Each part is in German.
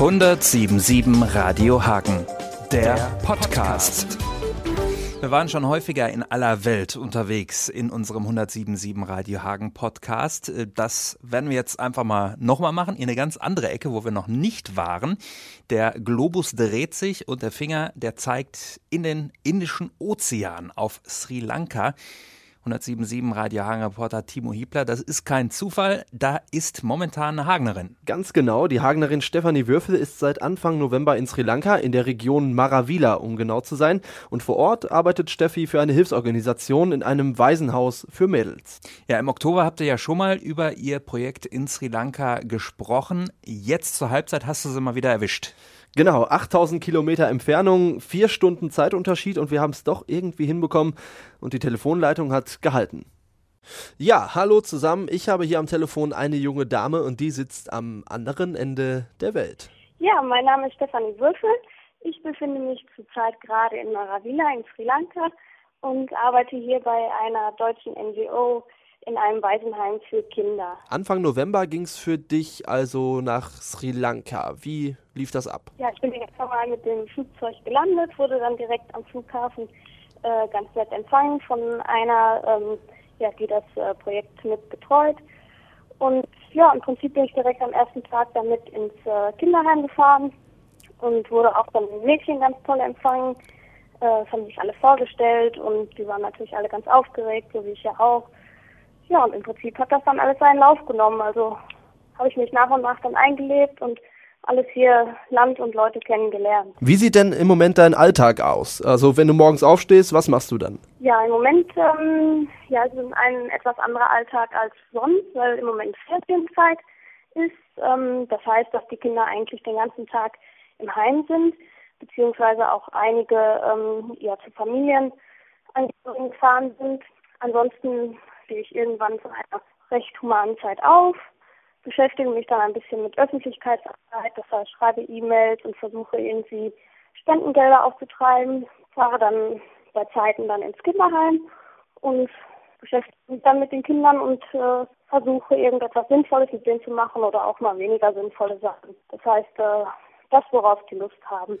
1077 Radio Hagen, der, Podcast. Wir waren schon häufiger in aller Welt unterwegs in unserem 1077 Radio Hagen Podcast. Das werden wir jetzt einfach mal nochmal machen, in eine ganz andere Ecke, wo wir noch nicht waren. Der Globus dreht sich und der Finger, der zeigt in den Indischen Ozean auf Sri Lanka. 107.7 Radio Hagen Reporter Timo Hiebler. Das ist kein Zufall, da ist momentan eine Hagnerin. Ganz genau, die Hagnerin Stefanie Würfel ist seit Anfang November in Sri Lanka, in der Region Maravila, um genau zu sein. Und vor Ort arbeitet Steffi für eine Hilfsorganisation in einem Waisenhaus für Mädels. Ja, im Oktober habt ihr ja schon mal über ihr Projekt in Sri Lanka gesprochen. Jetzt zur Halbzeit hast du sie mal wieder erwischt. Genau, 8000 Kilometer Entfernung, vier Stunden Zeitunterschied und wir haben es doch irgendwie hinbekommen und die Telefonleitung hat gehalten. Ja, hallo zusammen. Ich habe hier am Telefon eine junge Dame und die sitzt am anderen Ende der Welt. Ja, mein Name ist Stefanie Würfel. Ich befinde mich zurzeit gerade in Maravilla in Sri Lanka und arbeite hier bei einer deutschen NGO in einem Waisenheim für Kinder. Anfang November ging es für dich also nach Sri Lanka. Wie lief das ab? Ja, ich bin direkt mal mit dem Flugzeug gelandet, wurde dann direkt am Flughafen äh, ganz nett empfangen von einer, ähm, ja, die das äh, Projekt mit betreut. Und ja, im Prinzip bin ich direkt am ersten Tag damit ins äh, Kinderheim gefahren und wurde auch von den Mädchen ganz toll empfangen. Äh, es haben sich alle vorgestellt und die waren natürlich alle ganz aufgeregt, so wie ich ja auch. Ja, und im Prinzip hat das dann alles seinen Lauf genommen. Also habe ich mich nach und nach dann eingelebt und alles hier Land und Leute kennengelernt. Wie sieht denn im Moment dein Alltag aus? Also wenn du morgens aufstehst, was machst du dann? Ja, im Moment ähm, ja, es ist ein etwas anderer Alltag als sonst, weil im Moment Ferienzeit ist. Ähm, das heißt, dass die Kinder eigentlich den ganzen Tag im Heim sind, beziehungsweise auch einige ähm, ja, zu Familien gefahren sind. Ansonsten stehe ich irgendwann zu einer recht humanen Zeit auf, beschäftige mich dann ein bisschen mit Öffentlichkeitsarbeit, das heißt, schreibe E-Mails und versuche irgendwie Spendengelder aufzutreiben, fahre dann bei Zeiten dann ins Kinderheim und beschäftige mich dann mit den Kindern und äh, versuche irgendetwas Sinnvolles mit denen zu machen oder auch mal weniger sinnvolle Sachen. Das heißt, äh, das, worauf die Lust haben.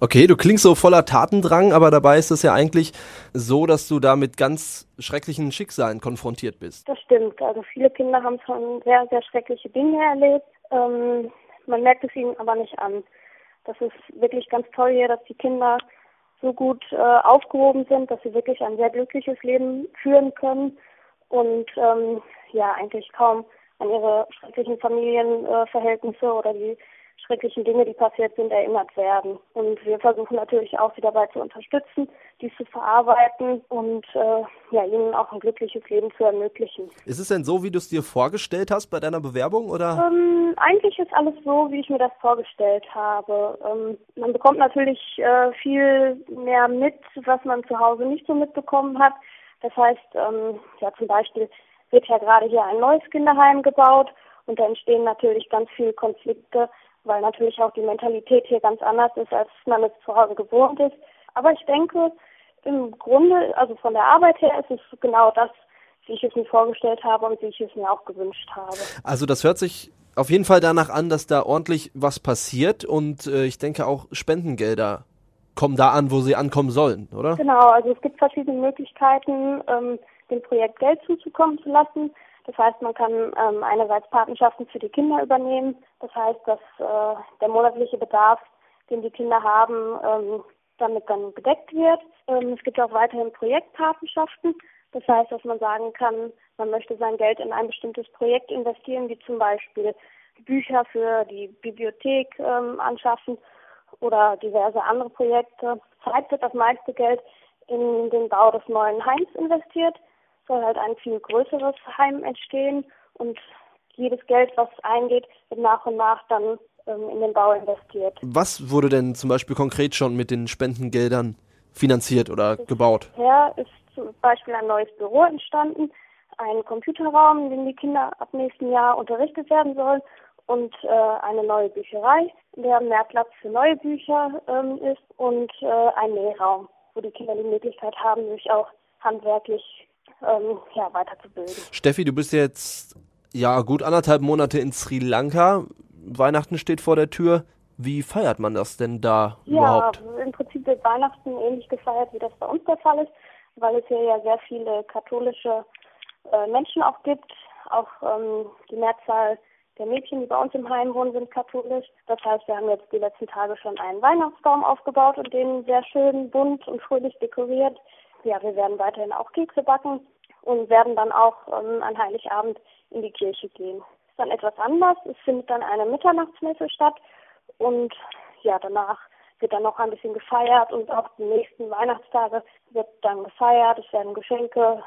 Okay, du klingst so voller Tatendrang, aber dabei ist es ja eigentlich so, dass du da mit ganz schrecklichen Schicksalen konfrontiert bist. Das stimmt. Also viele Kinder haben schon sehr, sehr schreckliche Dinge erlebt. Ähm, man merkt es ihnen aber nicht an. Das ist wirklich ganz toll hier, dass die Kinder so gut äh, aufgehoben sind, dass sie wirklich ein sehr glückliches Leben führen können und ähm, ja eigentlich kaum an ihre schrecklichen Familienverhältnisse äh, oder die schrecklichen Dinge, die passiert sind, erinnert werden. Und wir versuchen natürlich auch sie dabei zu unterstützen, dies zu verarbeiten und äh, ja, ihnen auch ein glückliches Leben zu ermöglichen. Ist es denn so, wie du es dir vorgestellt hast bei deiner Bewerbung? Oder? Ähm, eigentlich ist alles so, wie ich mir das vorgestellt habe. Ähm, man bekommt natürlich äh, viel mehr mit, was man zu Hause nicht so mitbekommen hat. Das heißt, ähm, ja zum Beispiel wird ja gerade hier ein neues Kinderheim gebaut und da entstehen natürlich ganz viele Konflikte weil natürlich auch die Mentalität hier ganz anders ist, als man es zu Hause gewohnt ist. Aber ich denke, im Grunde, also von der Arbeit her, ist es genau das, wie ich es mir vorgestellt habe und wie ich es mir auch gewünscht habe. Also das hört sich auf jeden Fall danach an, dass da ordentlich was passiert und äh, ich denke auch Spendengelder kommen da an, wo sie ankommen sollen, oder? Genau, also es gibt verschiedene Möglichkeiten, ähm, dem Projekt Geld zuzukommen zu lassen. Das heißt, man kann ähm, einerseits Patenschaften für die Kinder übernehmen. Das heißt, dass äh, der monatliche Bedarf, den die Kinder haben, ähm, damit dann gedeckt wird. Ähm, es gibt auch weiterhin Projektpatenschaften. Das heißt, dass man sagen kann, man möchte sein Geld in ein bestimmtes Projekt investieren, wie zum Beispiel Bücher für die Bibliothek ähm, anschaffen oder diverse andere Projekte. Zeit wird das meiste Geld in den Bau des neuen Heims investiert soll halt ein viel größeres Heim entstehen und jedes Geld, was eingeht, wird nach und nach dann ähm, in den Bau investiert. Was wurde denn zum Beispiel konkret schon mit den Spendengeldern finanziert oder das gebaut? Ja, ist zum Beispiel ein neues Büro entstanden, ein Computerraum, in dem die Kinder ab nächsten Jahr unterrichtet werden sollen und äh, eine neue Bücherei, in der mehr Platz für neue Bücher ähm, ist und äh, ein Nähraum, wo die Kinder die Möglichkeit haben, sich auch handwerklich ähm, ja, weiterzubilden. Steffi, du bist jetzt ja gut anderthalb Monate in Sri Lanka. Weihnachten steht vor der Tür. Wie feiert man das denn da ja, überhaupt? Ja, im Prinzip wird Weihnachten ähnlich gefeiert, wie das bei uns der Fall ist, weil es hier ja sehr viele katholische äh, Menschen auch gibt. Auch ähm, die Mehrzahl der Mädchen, die bei uns im Heim wohnen, sind katholisch. Das heißt, wir haben jetzt die letzten Tage schon einen Weihnachtsbaum aufgebaut und den sehr schön bunt und fröhlich dekoriert. Ja, wir werden weiterhin auch Kekse backen und werden dann auch ähm, an Heiligabend in die Kirche gehen. Ist dann etwas anders. Es findet dann eine Mitternachtsmesse statt und ja, danach wird dann noch ein bisschen gefeiert und auch die nächsten Weihnachtstage wird dann gefeiert. Es werden Geschenke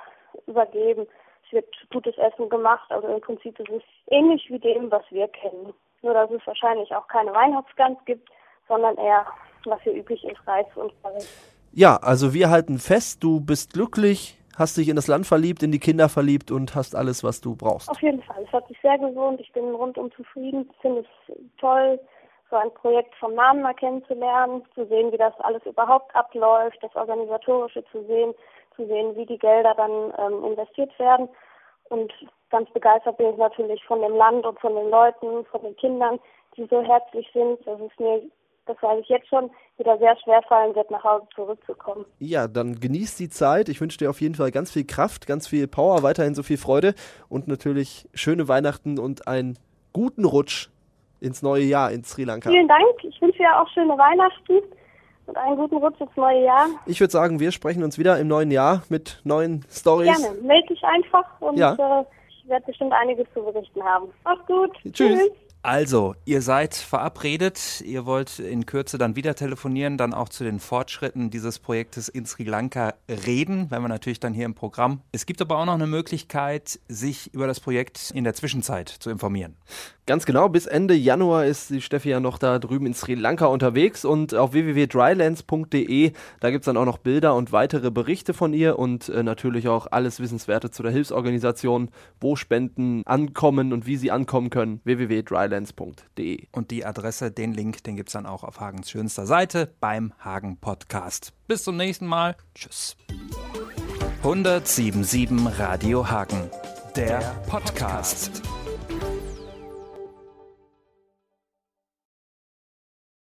übergeben wird gutes Essen gemacht. Also im Prinzip ist es ähnlich wie dem, was wir kennen. Nur dass es wahrscheinlich auch keine Weihnachtsgans gibt, sondern eher, was hier üblich ist, Reis und Curry. Ja, also wir halten fest, du bist glücklich, hast dich in das Land verliebt, in die Kinder verliebt und hast alles, was du brauchst. Auf jeden Fall. Es hat sich sehr gewohnt. Ich bin rundum zufrieden. Ich finde es toll, so ein Projekt vom Namen mal kennenzulernen, zu sehen, wie das alles überhaupt abläuft, das Organisatorische zu sehen, zu sehen, wie die Gelder dann ähm, investiert werden. Und ganz begeistert bin ich natürlich von dem Land und von den Leuten, von den Kindern, die so herzlich sind, dass es mir, das weiß ich jetzt schon, wieder sehr schwer fallen wird, nach Hause zurückzukommen. Ja, dann genießt die Zeit. Ich wünsche dir auf jeden Fall ganz viel Kraft, ganz viel Power, weiterhin so viel Freude und natürlich schöne Weihnachten und einen guten Rutsch ins neue Jahr in Sri Lanka. Vielen Dank. Ich wünsche dir auch schöne Weihnachten und einen guten Rutsch ins neue Jahr. Ich würde sagen, wir sprechen uns wieder im neuen Jahr mit neuen Stories. Gerne, melde dich einfach und ja. äh, ich werde bestimmt einiges zu berichten haben. Mach's gut. Tschüss. Tschüss. Also, ihr seid verabredet, ihr wollt in Kürze dann wieder telefonieren, dann auch zu den Fortschritten dieses Projektes in Sri Lanka reden, wenn wir natürlich dann hier im Programm. Es gibt aber auch noch eine Möglichkeit, sich über das Projekt in der Zwischenzeit zu informieren. Ganz genau, bis Ende Januar ist die Steffi ja noch da drüben in Sri Lanka unterwegs und auf www.drylands.de, da gibt es dann auch noch Bilder und weitere Berichte von ihr und äh, natürlich auch alles Wissenswerte zu der Hilfsorganisation, wo Spenden ankommen und wie sie ankommen können. www.drylands.de. Und die Adresse, den Link, den gibt es dann auch auf Hagens schönster Seite beim Hagen Podcast. Bis zum nächsten Mal. Tschüss. 1077 Radio Hagen, der Podcast.